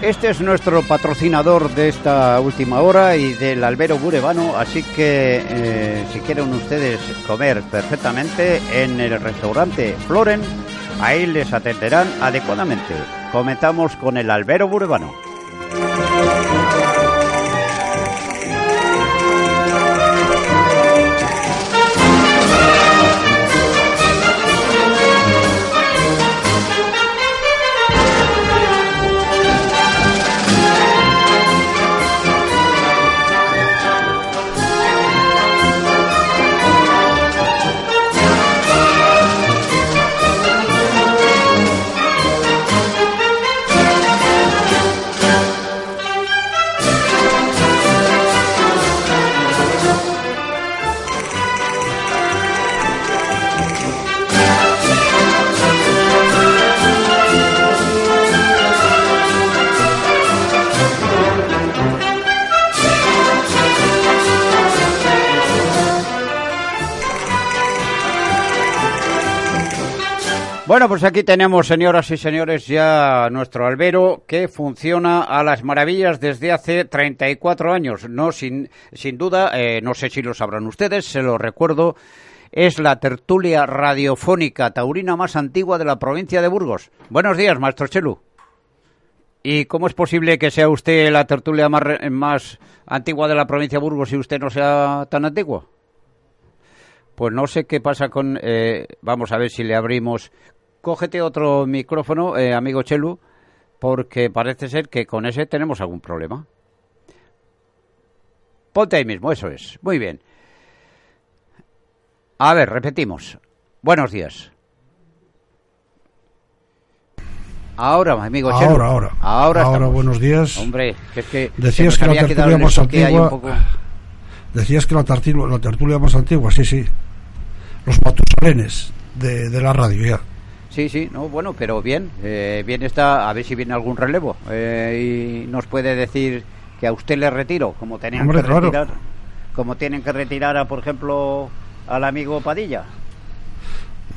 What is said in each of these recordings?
Este es nuestro patrocinador de esta última hora y del albero burebano, así que eh, si quieren ustedes comer perfectamente en el restaurante Floren, ahí les atenderán adecuadamente. Comentamos con el albero burebano. Pues aquí tenemos, señoras y señores, ya nuestro albero que funciona a las maravillas desde hace 34 años. No, sin, sin duda, eh, no sé si lo sabrán ustedes, se lo recuerdo, es la tertulia radiofónica taurina más antigua de la provincia de Burgos. Buenos días, maestro Chelu. ¿Y cómo es posible que sea usted la tertulia más, más antigua de la provincia de Burgos y usted no sea tan antiguo? Pues no sé qué pasa con... Eh, vamos a ver si le abrimos cógete otro micrófono, eh, amigo Chelu, porque parece ser que con ese tenemos algún problema. Ponte ahí mismo, eso es. Muy bien. A ver, repetimos. Buenos días. Ahora, amigo Chelu. Ahora, ahora. Ahora, ahora buenos días. Hombre, que es que decías que la tertulia más antigua. Decías que la tertulia, la tertulia más antigua, sí, sí. Los patusalenes de, de la radio ya. Sí, sí, no, bueno, pero bien, eh, bien está, a ver si viene algún relevo eh, y nos puede decir que a usted le retiro, como tenían que retirar, como tienen que retirar, a, por ejemplo, al amigo Padilla.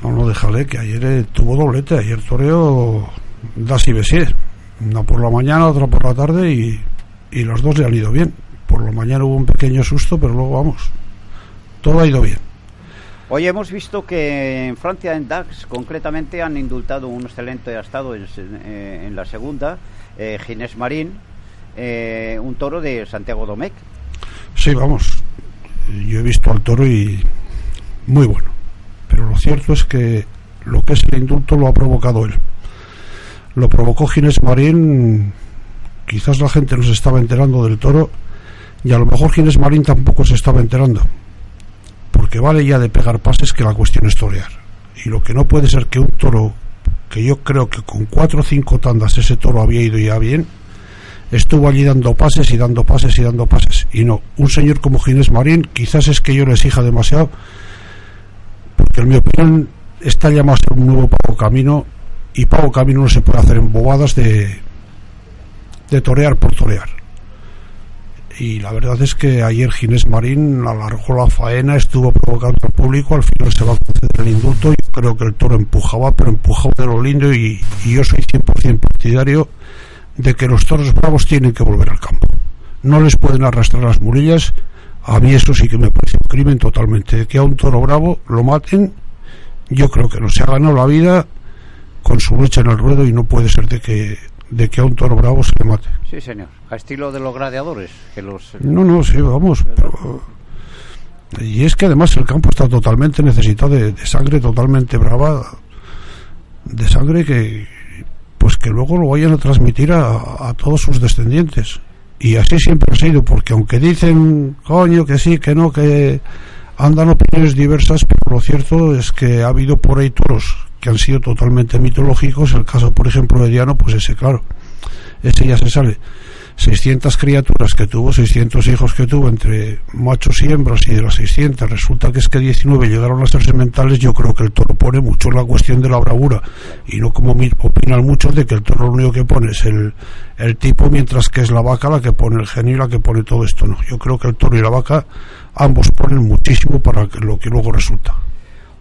No, no, déjale, que ayer eh, tuvo doblete, ayer toreo das y besier, una por la mañana, otra por la tarde y, y los dos le han ido bien. Por la mañana hubo un pequeño susto, pero luego vamos, todo ha ido bien. Hoy hemos visto que en Francia, en Dax, concretamente, han indultado un excelente estado en, eh, en la segunda, eh, Ginés Marín, eh, un toro de Santiago Domecq. Sí, vamos. Yo he visto al toro y muy bueno. Pero lo cierto es que lo que es el indulto lo ha provocado él. Lo provocó Ginés Marín. Quizás la gente no se estaba enterando del toro y a lo mejor Ginés Marín tampoco se estaba enterando porque vale ya de pegar pases que la cuestión es torear. Y lo que no puede ser que un toro, que yo creo que con cuatro o cinco tandas ese toro había ido ya bien, estuvo allí dando pases y dando pases y dando pases. Y no, un señor como Ginés Marín, quizás es que yo le exija demasiado, porque en mi opinión está llamado a ser un nuevo Pago Camino, y Pago Camino no se puede hacer en bobadas de, de torear por torear y la verdad es que ayer Ginés Marín alargó la faena, estuvo provocando al público, al final se va a conceder el indulto, yo creo que el toro empujaba, pero empujaba de lo lindo y, yo soy 100% partidario de que los toros bravos tienen que volver al campo. No les pueden arrastrar las murillas, a mí eso sí que me parece un crimen totalmente, que a un toro bravo lo maten, yo creo que no se ha ganado la vida con su lucha en el ruedo y no puede ser de que de que a un toro bravo se le mate. Sí, señor. A estilo de los gladiadores. Que los... No, no, sí, vamos. Y es que además el campo está totalmente necesitado de, sangre totalmente brava, de sangre que pues que luego lo vayan a transmitir a, todos sus descendientes. Y así siempre ha sido, porque aunque dicen, coño, que sí, que no, que andan opiniones diversas, pero lo cierto es que ha habido por ahí toros que han sido totalmente mitológicos. El caso, por ejemplo, de Diano, pues ese, claro, ese ya se sale. 600 criaturas que tuvo, 600 hijos que tuvo entre machos y hembras y de las 600 resulta que es que 19 llegaron a ser sementales, yo creo que el toro pone mucho la cuestión de la bravura y no como opinan muchos de que el toro lo único que pone es el, el tipo mientras que es la vaca la que pone el genio y la que pone todo esto, no, yo creo que el toro y la vaca ambos ponen muchísimo para lo que luego resulta.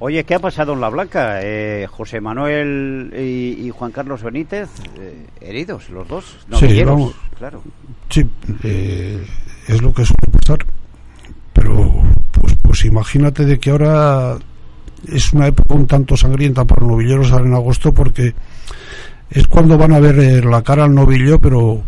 Oye, ¿qué ha pasado en La Blanca? Eh, José Manuel y, Juan Carlos Benítez, eh, heridos los dos. sí, claro. Sí, eh, es lo que suele pasar. Pero, pues, pues imagínate de que ahora es una época un tanto sangrienta para los novilleros en agosto porque es cuando van a ver la cara al novillo, pero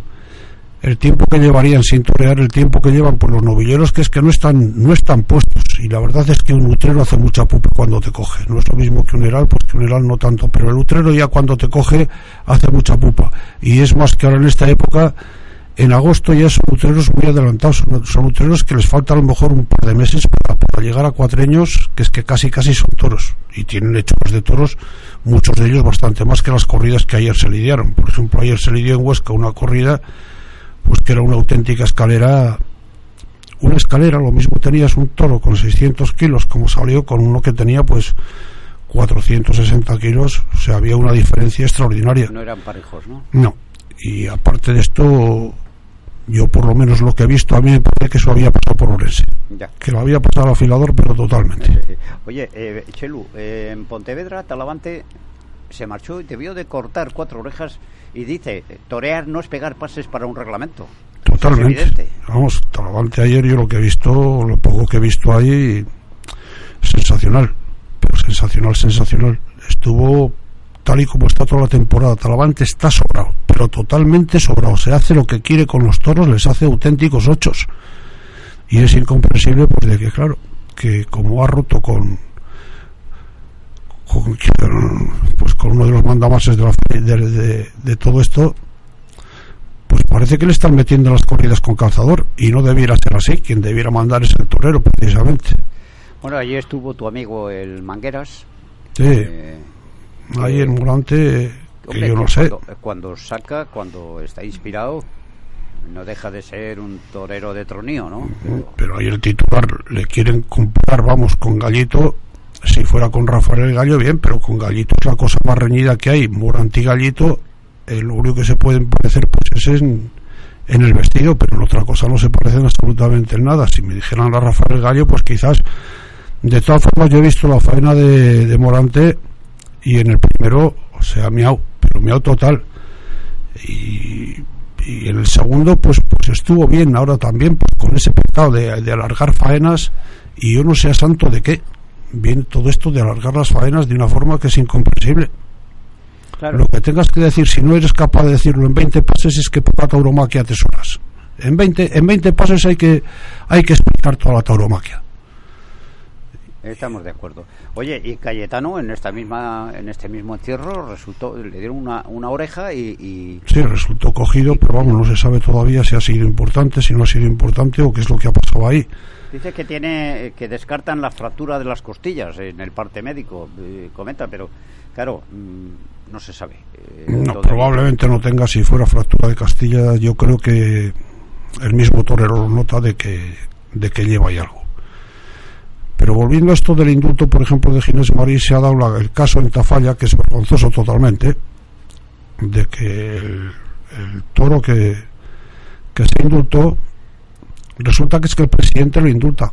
el tiempo que llevarían sin torear, el tiempo que llevan por los novilleros, que es que no están, no están puestos. Y la verdad es que un utrero hace mucha pupa cuando te coge. No es lo mismo que un heral, pues que un heral no tanto. Pero el utrero ya cuando te coge hace mucha pupa. Y es más que ahora en esta época, en agosto ya son utreros muy adelantados. Son, utreros que les falta a lo mejor un par de meses para, para llegar a cuatreños, que es que casi casi son toros. Y tienen hechos de toros, muchos de ellos bastante más que las corridas que ayer se lidiaron. Por ejemplo, ayer se lidió en Huesca una corrida pues que era una auténtica escalera una escalera, lo mismo tenías un toro con 600 kilos como salió con uno que tenía pues 460 kilos, o sea, había una diferencia extraordinaria. No eran parejos, ¿no? No, y aparte de esto, yo por lo menos lo que he visto, a mí me parece que eso había pasado por Orense. Que lo había pasado al afilador, pero totalmente. Oye, eh, Chelu, eh, en Pontevedra, Talavante se marchó y vio de cortar cuatro orejas y dice, torear no es pegar pases para un reglamento. Totalmente. Vamos, Talavante ayer yo lo que he visto, lo poco que he visto ahí, sensacional. Pero sensacional, sensacional. Estuvo tal y como está toda la temporada. Talavante está sobrado, pero totalmente sobrado. Se hace lo que quiere con los toros, les hace auténticos ochos. Y es incomprensible, pues, de que, claro, que como ha roto con, pues con uno de los mandamases de, de, todo esto, pues parece que le están metiendo las corridas con calzador y no debiera ser así. Quien debiera mandar es el torero, precisamente. Bueno, allí estuvo tu amigo el Mangueras. Sí. Eh, ahí en Morante, que yo no sé. Cuando, saca, cuando está inspirado, no deja de ser un torero de tronío, ¿no? Pero, Pero ahí el titular le quieren comprar, vamos, con Gallito si fuera con Rafael Gallo, bien, pero con Gallito es la cosa más reñida que hay. Morante y Gallito, el lo único que se pueden parecer pues es en, el vestido, pero en otra cosa no se parecen absolutamente en nada. Si me dijeran a Rafael Gallo, pues quizás. De todas formas, yo he visto la faena de, Morante y en el primero, o sea, miau, pero miau total. Y, y en el segundo, pues, pues estuvo bien. Ahora también, pues con ese pecado de, de alargar faenas y yo no sé a santo de qué viene todo esto de alargar las faenas de una forma que es incomprensible. Lo que tengas que decir, si no eres capaz de decirlo en 20 pases, es que poca tauromaquia atesoras. En 20, en 20 pases hay que, hay que explicar toda la tauromaquia. Estamos de acuerdo. Oye, y Cayetano en esta misma, en este mismo encierro resultó, le dieron una, una oreja y, Sí, resultó cogido, pero vamos, no se sabe todavía si ha sido importante, si no ha sido importante o qué es lo que ha pasado ahí. Dice que tiene que descartan la fractura de las costillas en el parte médico, eh, comenta, pero claro, mm, no se sabe. Eh, no, probablemente no tenga, si fuera fractura de costilla, yo creo que el mismo torero lo nota de que, de que lleva ahí algo. Pero volviendo a esto del indulto, por ejemplo, de Ginés Marí, se ha dado el caso en Tafalla, que es vergonzoso totalmente, de que el, el toro que, que se indultó Resulta que es que el presidente lo indulta.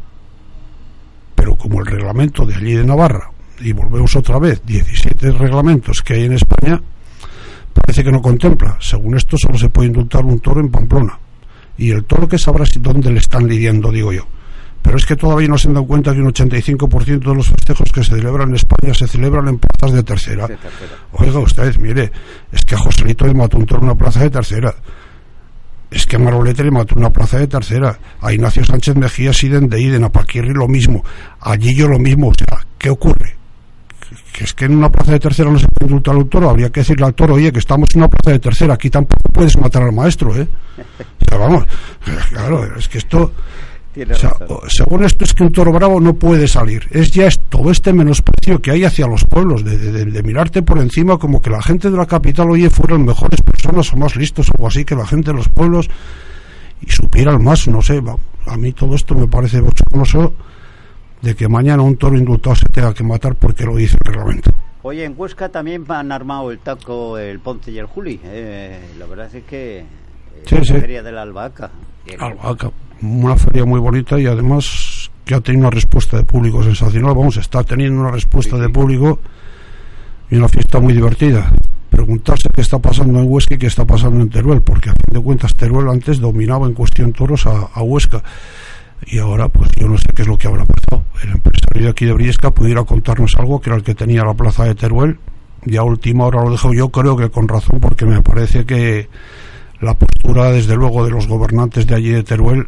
Pero como el reglamento de allí de Navarra, y volvemos otra vez, 17 reglamentos que hay en España, parece que no contempla. Según esto, solo se puede indultar un toro en Pamplona. Y el toro que sabrá si dónde le están lidiando, digo yo. Pero es que todavía no se han dado cuenta que un 85% de los festejos que se celebran en España se celebran en plazas de tercera. Oiga usted, mire, es que a Joselito le mató un toro en una plaza de tercera. Es que a Marolete le mató una plaza de tercera, a Ignacio Sánchez Mejía Siden de Iden, a Paquirri lo mismo, a Gillo lo mismo, o sea, ¿qué ocurre? Que es que en una plaza de tercera no se puede indultar al toro, habría que decirle al toro, oye, que estamos en una plaza de tercera, aquí tampoco puedes matar al maestro, ¿eh? O sea, vamos, claro, es que esto, según esto es que un toro bravo no puede salir. Es ya todo este menosprecio que hay hacia los pueblos, de, mirarte por encima como que la gente de la capital, oye, fueran mejores personas o más listos o algo así que la gente de los pueblos y supieran más, no sé. A mí todo esto me parece bochornoso de que mañana un toro indultado se tenga que matar porque lo dice el reglamento. Oye, en Huesca también han armado el taco el Ponce y el Juli. Eh, la verdad es que sí, la feria de la albahaca. Albahaca, una feria muy bonita y además que ha tenido una respuesta de público sensacional. Vamos, está teniendo una respuesta de público y una fiesta muy divertida. Preguntarse qué está pasando en Huesca y qué está pasando en Teruel, porque a fin de cuentas Teruel antes dominaba en cuestión toros a, a Huesca y ahora pues yo no sé qué es lo que habrá pasado. El empresario de aquí de Briesca pudiera contarnos algo que era el que tenía la plaza de Teruel y a última hora lo dejo yo creo que con razón porque me parece que la postura desde luego de los gobernantes de allí de Teruel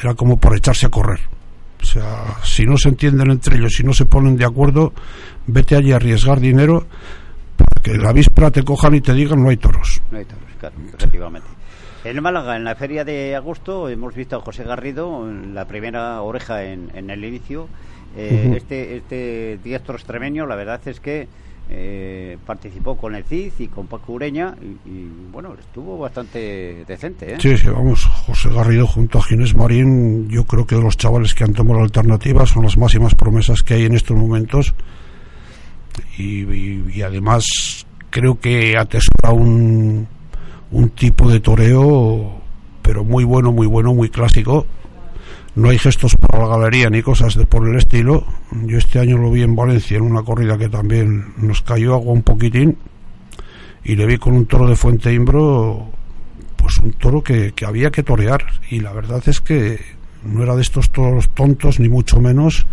era como por echarse a correr. O sea, si no se entienden entre ellos, si no se ponen de acuerdo, vete allí a arriesgar dinero para que la víspera te cojan y te digan no hay toros. No hay toros, claro, efectivamente. En Málaga, en la feria de agosto, hemos visto a José Garrido, la primera oreja en, el inicio. Eh, este, este diestro extremeño, la verdad es que eh, participó con el CID y con Paco Ureña y, bueno, estuvo bastante decente. ¿eh? Sí, vamos, José Garrido junto a Ginés Marín, yo creo que de los chavales que han tomado la alternativa son las máximas promesas que hay en estos momentos y además creo que atesora un un tipo de toreo, pero muy bueno, muy bueno, muy clásico. No hay gestos para la galería ni cosas de por el estilo. Yo este año lo vi en Valencia en una corrida que también nos cayó agua un poquitín y le vi con un toro de Fuente Imbro, pues un toro que, que había que torear. Y la verdad es que no era de estos toros tontos, ni mucho menos.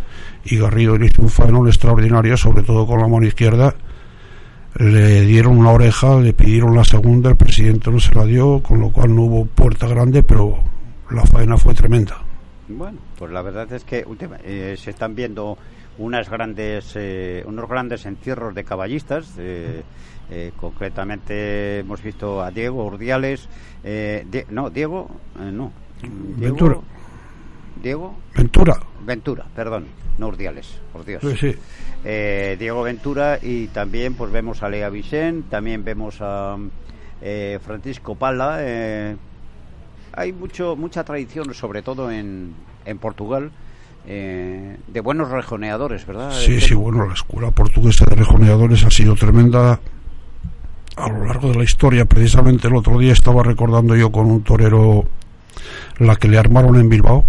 Y Garrido hizo un faenol extraordinario, sobre todo con la mano izquierda le dieron una oreja, le pidieron la segunda, el presidente no se la dio, con lo cual no hubo puerta grande, pero la faena fue tremenda. Bueno, pues la verdad es que eh, se están viendo unas grandes, eh, unos grandes entierros de caballistas. Eh, concretamente hemos visto a Diego Urdiales, no, Diego, no, Ventura. Diego Ventura. Ventura, perdón, no Urdiales, por Dios. Sí, sí. Eh, Diego Ventura y también pues vemos a Lea Vicente, también vemos a eh, Francisco Pala. Eh, hay mucho mucha tradición, sobre todo en, en Portugal, de buenos rejoneadores, ¿verdad? Sí, sí, bueno, la escuela portuguesa de rejoneadores ha sido tremenda a lo largo de la historia. Precisamente el otro día estaba recordando yo con un torero la que le armaron en Bilbao,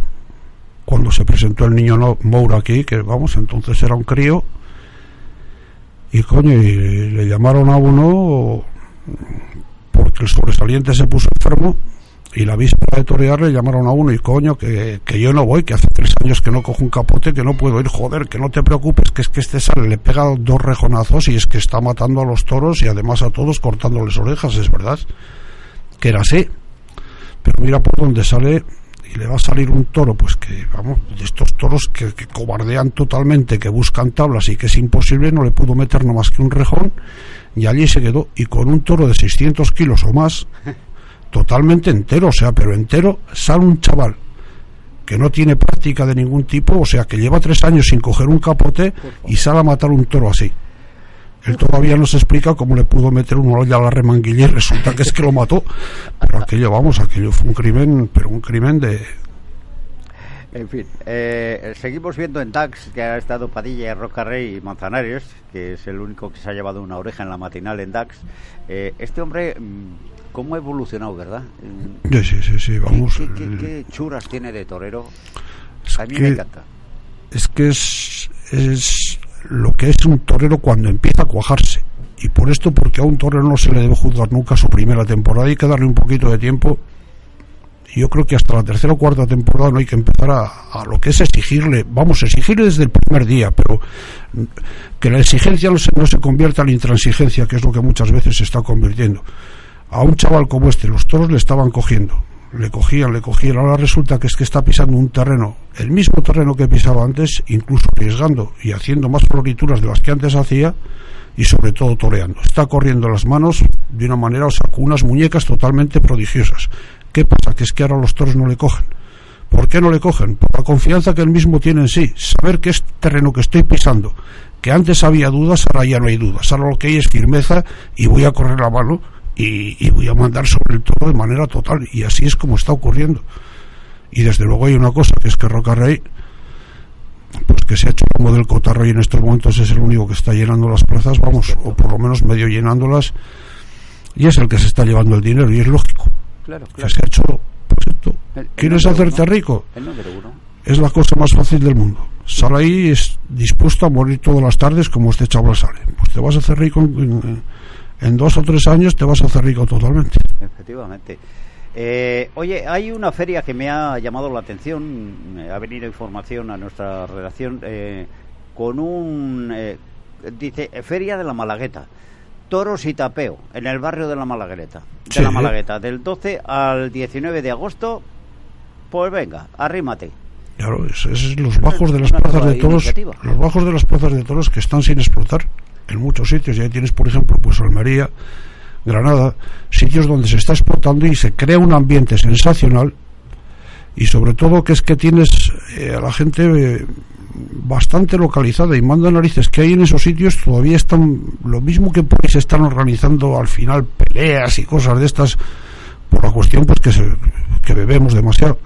cuando se presentó el niño Moura aquí, que vamos, entonces era un crío, y coño, y le llamaron a uno porque el sobresaliente se puso enfermo y la víspera de torear le llamaron a uno y coño, que, que, yo no voy, que hace tres años que no cojo un capote, que no puedo ir, joder, que no te preocupes, que es que este sale, le pega dos rejonazos y es que está matando a los toros y además a todos cortándoles orejas, es verdad, que era así. Pero mira por dónde sale y le va a salir un toro, pues que, vamos, de estos toros que, cobardean totalmente, que buscan tablas y que es imposible, no le pudo meter no más que un rejón y allí se quedó. Y con un toro de 600 kilos o más, totalmente entero, o sea, pero entero, sale un chaval que no tiene práctica de ningún tipo, o sea, que lleva tres años sin coger un capote y sale a matar un toro así. Él todavía no se explica cómo le pudo meter un olla a la remanguilla y resulta que es que lo mató. Pero aquello, vamos, aquello fue un crimen, pero un crimen de... En fin, eh, seguimos viendo en DAX que ha estado Padilla, Roca Rey y Manzanares, que es el único que se ha llevado una oreja en la matinal en DAX. Eh, este hombre, mm, ¿cómo ha evolucionado, verdad? Sí, sí, sí, sí vamos. ¿Qué, churas tiene de torero? a mí me encanta. Es que es, es lo que es un torero cuando empieza a cuajarse. Y por esto, porque a un torero no se le debe juzgar nunca su primera temporada, hay que darle un poquito de tiempo. Y yo creo que hasta la tercera o cuarta temporada no hay que empezar a, lo que es exigirle, vamos, a exigirle desde el primer día, pero que la exigencia no se, no se convierta en intransigencia, que es lo que muchas veces se está convirtiendo. A un chaval como este, los toros le estaban cogiendo, le cogían, le cogían. Ahora resulta que es que está pisando un terreno, el mismo terreno que pisaba antes, incluso arriesgando y haciendo más florituras de las que antes hacía y sobre todo toreando. Está corriendo las manos de una manera, o sea, con unas muñecas totalmente prodigiosas. ¿Qué pasa? Que es que ahora los toros no le cogen. ¿Por qué no le cogen? Por la confianza que él mismo tiene en sí, saber que es terreno que estoy pisando, que antes había dudas, ahora ya no hay dudas, ahora lo que hay es firmeza y voy a correr la mano y, voy a mandar sobre el todo de manera total y así es como está ocurriendo. Y desde luego hay una cosa, que es que Rocarrey, pues que se ha hecho como del Cotarro y en estos momentos es el único que está llenando las plazas, vamos, o por lo menos medio llenándolas, y es el que se está llevando el dinero, y es lógico. Claro, Que se ha hecho, pues esto, ¿quieres hacerte rico? Es la cosa más fácil del mundo. Sale ahí es dispuesto a morir todas las tardes como este chaval sale. Pues te vas a hacer rico en, en dos o tres años, te vas a hacer rico totalmente. Efectivamente. Eh, oye, hay una feria que me ha llamado la atención, ha venido información a nuestra redacción eh, con un, eh, dice, Feria de la Malagueta, toros y tapeo, en el barrio de la Malagueta, de la Malagueta, del 12 al 19 de agosto, pues venga, arrímate. Claro, es, es los bajos de las plazas de toros, los bajos de las plazas de toros que están sin explotar en muchos sitios, ya tienes por ejemplo pues Almería, Granada, sitios donde se está exportando y se crea un ambiente sensacional y sobre todo que es que tienes eh, a la gente eh, bastante localizada y manda narices que hay en esos sitios todavía están lo mismo que pues están organizando al final peleas y cosas de estas por la cuestión pues que, se, que bebemos demasiado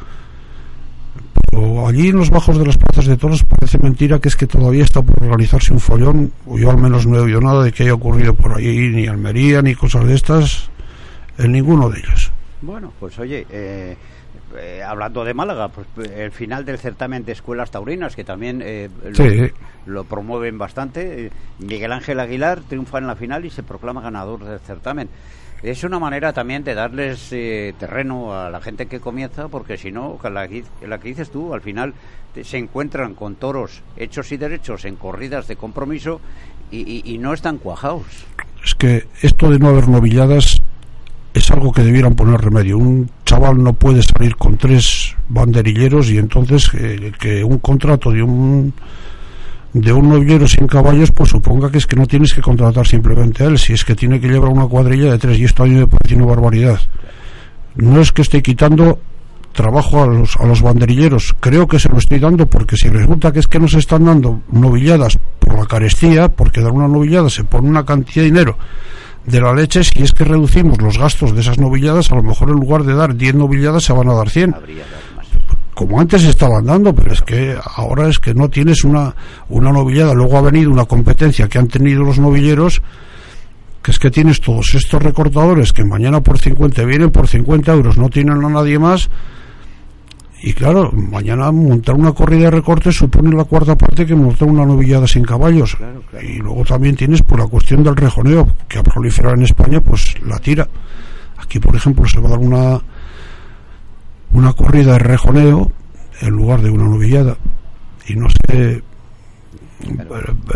allí en los bajos de las plazas de toros parece mentira que es que todavía está por organizarse un follón, o yo al menos no he oído nada de que haya ocurrido por ahí, ni Almería, ni cosas de estas, en ninguno de ellos. Bueno, pues oye, eh, eh, hablando de Málaga, pues el final del certamen de escuelas taurinas, que también eh, lo, promueven bastante, Miguel Ángel Aguilar triunfa en la final y se proclama ganador del certamen. Es una manera también de darles eh, terreno a la gente que comienza, porque si no, la, que dices tú, al final se encuentran con toros hechos y derechos en corridas de compromiso y, no están cuajados. Es que esto de no haber novilladas es algo que debieran poner remedio. Un chaval no puede salir con tres banderilleros y entonces eh, que un contrato de un de un novillero sin caballos, pues suponga que es que no tienes que contratar simplemente a él, si es que tiene que llevar una cuadrilla de tres, y esto a mí me barbaridad. No es que esté quitando trabajo a los, a los banderilleros, creo que se lo estoy dando porque si resulta que es que nos están dando novilladas por la carestía, porque dar una novillada se pone una cantidad de dinero de la leche, si es que reducimos los gastos de esas novilladas, a lo mejor en lugar de dar 10 novilladas se van a dar 100 como antes estaban dando, pero es que ahora es que no tienes una, una novillada. Luego ha venido una competencia que han tenido los novilleros, que es que tienes todos estos recortadores que mañana por 50 vienen por 50 euros, no tienen a nadie más. Y claro, mañana montar una corrida de recortes supone la cuarta parte que montar una novillada sin caballos. Y luego también tienes por la cuestión del rejoneo, que ha proliferado en España, pues la tira. Aquí, por ejemplo, se va a dar una una corrida de rejoneo en lugar de una novillada. Y no sé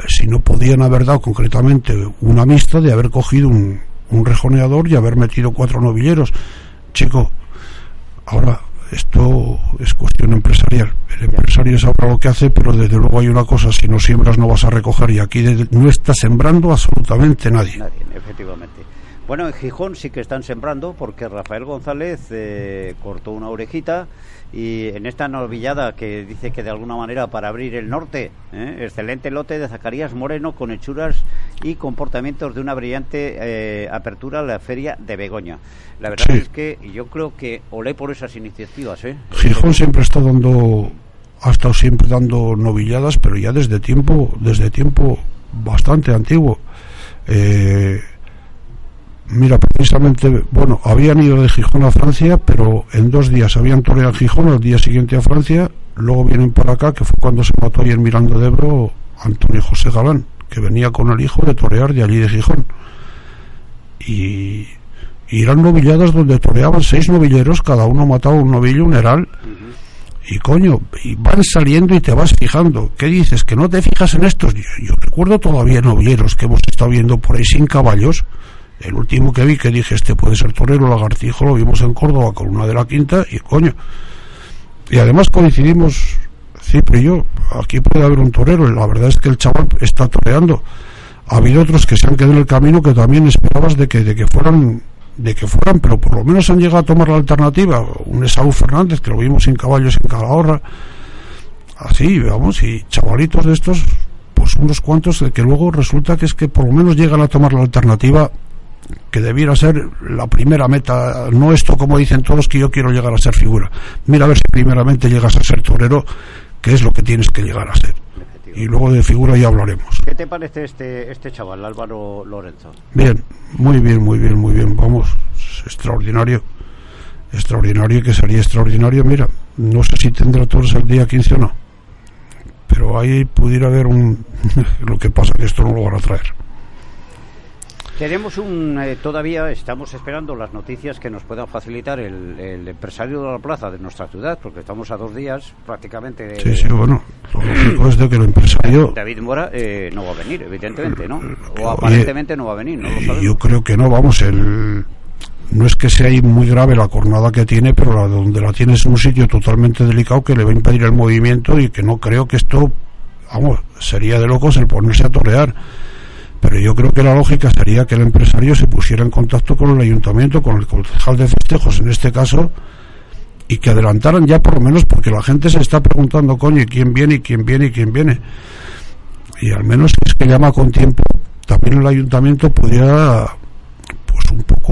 si no podían haber dado concretamente una mixta de haber cogido un, un rejoneador y haber metido cuatro novilleros. Chico, ahora esto es cuestión empresarial. El empresario sabrá lo que hace, pero desde luego hay una cosa, si no siembras no vas a recoger y aquí no está sembrando absolutamente nadie. Nadie, efectivamente. Bueno, en Gijón sí que están sembrando porque Rafael González eh, cortó una orejita y en esta novillada que dice que de alguna manera para abrir el norte, ¿eh? excelente lote de Zacarías Moreno con hechuras y comportamientos de una brillante eh, apertura a la feria de Begoña. La verdad es que yo creo que olé por esas iniciativas. ¿eh? Gijón siempre está dando, ha estado siempre dando novilladas, pero ya desde tiempo, desde tiempo bastante antiguo. Eh, Mira, precisamente, bueno, habían ido de Gijón a Francia, pero en dos días habían toreado Gijón, al día siguiente a Francia, luego vienen para acá, que fue cuando se mató ayer Miranda de Ebro Antonio José Galán, que venía con el hijo de torear de allí de Gijón. Y, eran novilladas donde toreaban seis novilleros, cada uno mataba un novillo, un heral. Y coño, y van saliendo y te vas fijando. ¿Qué dices? ¿Que no te fijas en estos? Yo recuerdo todavía novilleros que hemos estado viendo por ahí sin caballos el último que vi que dije, este puede ser torero, lagartijo, lo vimos en Córdoba con una de la quinta y coño. Y además coincidimos, Cipri y yo, aquí puede haber un torero, la verdad es que el chaval está toreando. Ha habido otros que se han quedado en el camino que también esperabas de que, de que fueran de que fueran, pero por lo menos han llegado a tomar la alternativa. Un Esaú Fernández, que lo vimos en caballos en Calahorra, así, vamos, y chavalitos de estos, pues unos cuantos que luego resulta que es que por lo menos llegan a tomar la alternativa que debiera ser la primera meta, no esto como dicen todos que yo quiero llegar a ser figura. Mira a ver si primeramente llegas a ser torero, que es lo que tienes que llegar a ser. Y luego de figura ya hablaremos. ¿Qué te parece este, este chaval, Álvaro Lorenzo? Bien, muy bien, muy bien, muy bien. Vamos, extraordinario. Extraordinario que sería extraordinario. Mira, no sé si tendrá todos el día 15 o no. Pero ahí pudiera haber un... lo que pasa que esto no lo van a traer. Tenemos un, eh, todavía estamos esperando las noticias que nos puedan facilitar el, empresario de la plaza de nuestra ciudad, porque estamos a dos días prácticamente de... Sí, sí, bueno, lo es de que el empresario... David Mora eh, no va a venir, evidentemente, ¿no? O aparentemente no va a venir, no lo. Yo creo que no, vamos, el... No es que sea muy grave la cornada que tiene, pero la, donde la tiene es un sitio totalmente delicado que le va a impedir el movimiento y que no creo que esto, vamos, sería de locos el ponerse a torear pero yo creo que la lógica sería que el empresario se pusiera en contacto con el ayuntamiento, con el concejal de festejos en este caso, y que adelantaran ya por lo menos, porque la gente se está preguntando, coño, ¿quién viene y quién viene y quién viene? Y al menos si es que llama con tiempo, también el ayuntamiento pudiera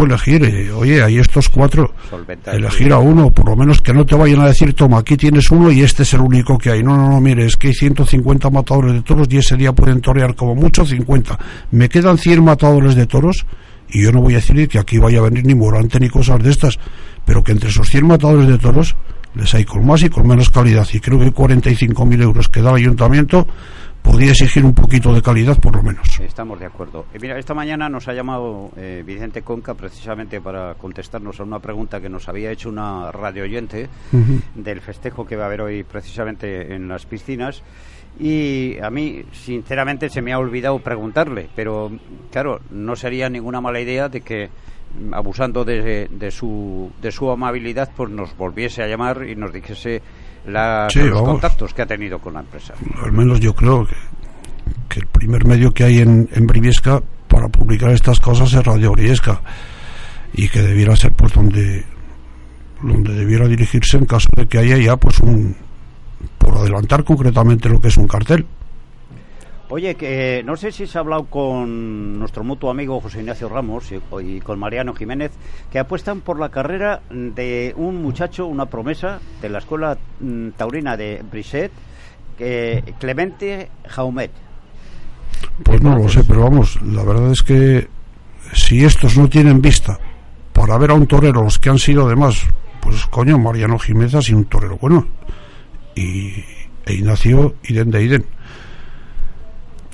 elegir, eh, oye, hay estos cuatro, elegir a uno, por lo menos que no te vayan a decir, toma, aquí tienes uno y este es el único que hay. No, no, no, mire, es que hay 150 matadores de toros y ese día pueden torear como mucho 50. Me quedan 100 matadores de toros y yo no voy a decir que aquí vaya a venir ni Morante ni cosas de estas, pero que entre esos 100 matadores de toros les hay con más y con menos calidad. Y creo que 45.000 euros que da el ayuntamiento podría exigir un poquito de calidad por lo menos. Estamos de acuerdo. Eh, mira, esta mañana nos ha llamado eh, Vicente Conca precisamente para contestarnos a una pregunta que nos había hecho una radio oyente del festejo que va a haber hoy precisamente en las piscinas. Y a mí, sinceramente, se me ha olvidado preguntarle, pero claro, no sería ninguna mala idea de que abusando de, de, su, de su amabilidad, pues nos volviese a llamar y nos dijese los contactos que ha tenido con la empresa. Al menos yo creo que, el primer medio que hay en, en Briviesca para publicar estas cosas es Radio Briviesca y que debiera ser pues donde donde debiera dirigirse en caso de que haya ya pues un por adelantar concretamente lo que es un cartel Oye, que no sé si se ha hablado con nuestro mutuo amigo José Ignacio Ramos y, con Mariano Jiménez, que apuestan por la carrera de un muchacho, una promesa de la escuela mm, taurina de Brisset, Clemente Jaumet. Pues no lo sé, pero vamos, la verdad es que si estos no tienen vista para ver a un torero, los que han sido además, pues coño, Mariano Jiménez ha sido un torero bueno. Y e Ignacio, Iden de Iden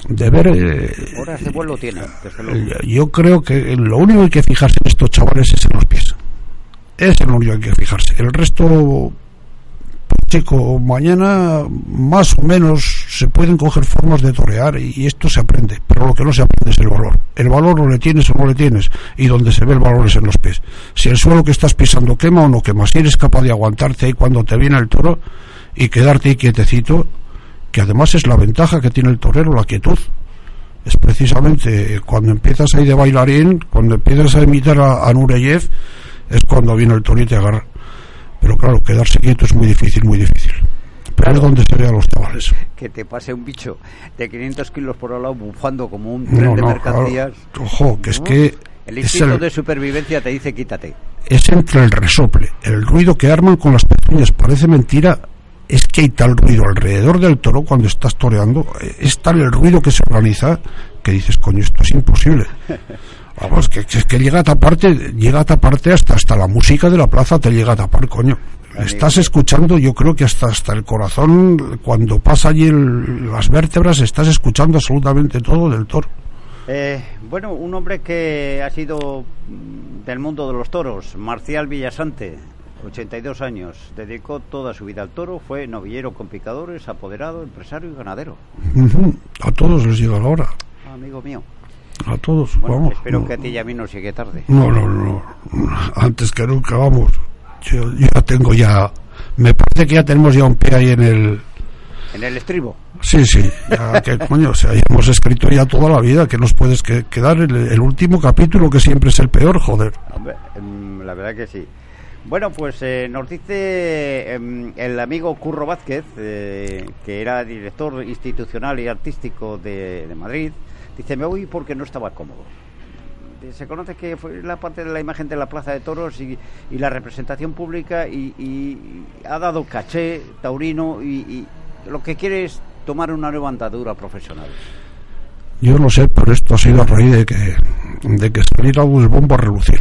de ver. Eh, eh, yo creo que lo único que hay que fijarse en estos chavales es en los pies. Es lo único que hay que fijarse. El resto, pues, chico, mañana más o menos se pueden coger formas de torear y esto se aprende. Pero lo que no se aprende es el valor. El valor no le tienes o no le tienes. Y donde se ve el valor es en los pies. Si el suelo que estás pisando quema o no quema, si eres capaz de aguantarte ahí cuando te viene el toro y quedarte ahí quietecito que además es la ventaja que tiene el torero, la quietud. Es precisamente cuando empiezas ahí de bailarín, cuando empiezas a imitar a, Nureyev, es cuando viene el toro y te agarra. Pero claro, quedarse quieto es muy difícil, muy difícil. Pero es donde se ve a los chavales. Que te pase un bicho de 500 kilos por al lado bufando como un tren de mercancías. Ojo, que es que el instinto de supervivencia te dice quítate. Es entre el resople, el ruido que arman con las pezuñas. Parece mentira es que hay tal ruido alrededor del toro cuando estás toreando, es tal el ruido que se organiza que dices, coño, esto es imposible. Vamos, que, que, que llega a taparte, llega a taparte hasta, hasta la música de la plaza te llega a tapar, coño. Estás escuchando, yo creo que hasta, hasta el corazón, cuando pasa allí las vértebras, estás escuchando absolutamente todo del toro. Eh, bueno, un hombre que ha sido del mundo de los toros, Marcial Villasante, 82 años, dedicó toda su vida al toro, fue novillero con picadores, apoderado, empresario y ganadero. A todos les llega la hora. amigo mío. A todos, vamos. Espero que a ti y a mí no llegue tarde. No, no, no. Antes que nunca, vamos. Yo ya tengo ya. Me parece que ya tenemos ya un pie ahí en el. en el estribo. Sí, sí, ya que coño, o sea, ya hemos escrito ya toda la vida, que nos puedes quedar el, el, último capítulo que siempre es el peor, joder. Hombre, em, la verdad que sí. Bueno, pues eh, nos dice em, el amigo Curro Vázquez, eh, que era director institucional y artístico de, Madrid, dice, me voy porque no estaba cómodo. Se conoce que fue la parte de la imagen de la Plaza de Toros y, la representación pública y, ha dado caché taurino y, lo que quiere es tomar una nueva andadura profesional. Yo no sé, pero esto ha sido a raíz de que, de que saliera bombo a relucir.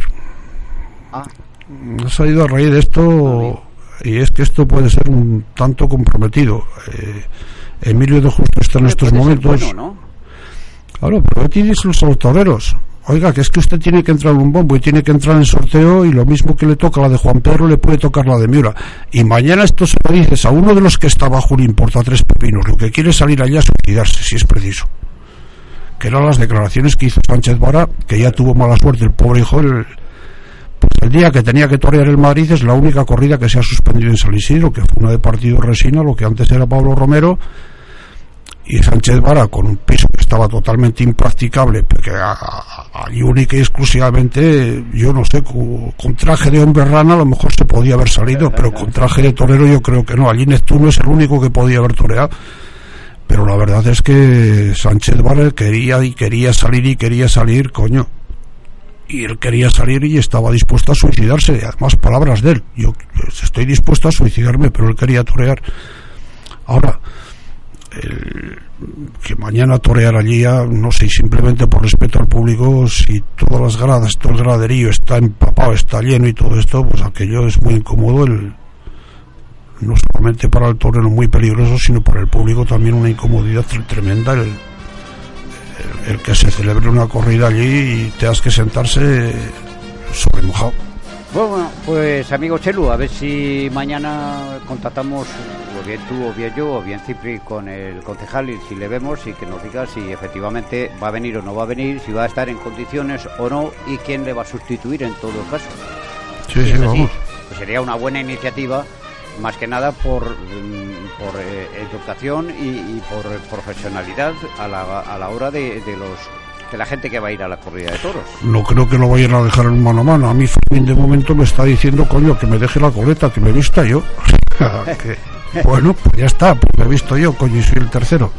Ah ha salido a raíz de esto y es que esto puede ser un tanto comprometido. Eh, Emilio de Justo está en estos momentos. Claro, pero aquí dicen los toreros. Oiga, que es que usted tiene que entrar en un bombo y tiene que entrar en sorteo y lo mismo que le toca la de Juan Pedro le puede tocar la de Miura. Y mañana esto se lo dices a uno de los que está bajo le importa tres pepinos. Lo que quiere salir allá es suicidarse, si es preciso. Que eran las declaraciones que hizo Sánchez Vara, que ya tuvo mala suerte el pobre hijo, el, el día que tenía que torear el Madrid es la única corrida que se ha suspendido en San Isidro, que fue una de partido Resina, lo que antes era Pablo Romero, y Sánchez Vara con un piso que estaba totalmente impracticable, porque allí única y exclusivamente, yo no sé, con, traje de hombre rana a lo mejor se podía haber salido, pero con traje de torero yo creo que no. Allí Neptuno es el único que podía haber toreado. Pero la verdad es que Sánchez Vara quería y quería salir y quería salir, coño y él quería salir y estaba dispuesto a suicidarse. Además, palabras de él. Yo estoy dispuesto a suicidarme, pero él quería torear. Ahora, que mañana torear allí, no sé, simplemente por respeto al público, si todas las gradas, todo el graderío está empapado, está lleno y todo esto, pues aquello es muy incómodo. El, no solamente para el torero muy peligroso, sino para el público también una incomodidad tremenda. El, el que se celebre una corrida allí y tengas que sentarse sobre mojado. Bueno, pues amigo Chelu, a ver si mañana contactamos, o bien tú, o bien yo, o bien Cipri, con el concejal y si le vemos y que nos diga si efectivamente va a venir o no va a venir, si va a estar en condiciones o no y quién le va a sustituir en todo caso. Sí, sí, vamos. Pues sería una buena iniciativa más que nada por, mm, por eh, educación y, por profesionalidad a la, a la hora de, los de la gente que va a ir a la corrida de toros. No creo que lo vayan a dejar en mano a mano. A mí Fermín de momento me está diciendo, coño, que me deje la coleta, que me vista yo. bueno, pues ya está, pues me he visto yo, coño, y soy el tercero.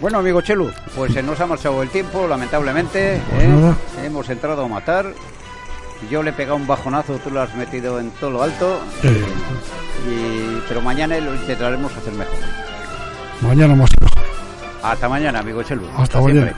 Bueno, amigo Chelu, pues se nos ha marchado el tiempo, lamentablemente. Pues ¿eh? Hemos entrado a matar yo le he pegado un bajonazo, tú lo has metido en todo lo alto. Y, pero mañana lo intentaremos hacer mejor. Mañana más mejor. Hasta mañana, amigo Chelu. Hasta, mañana.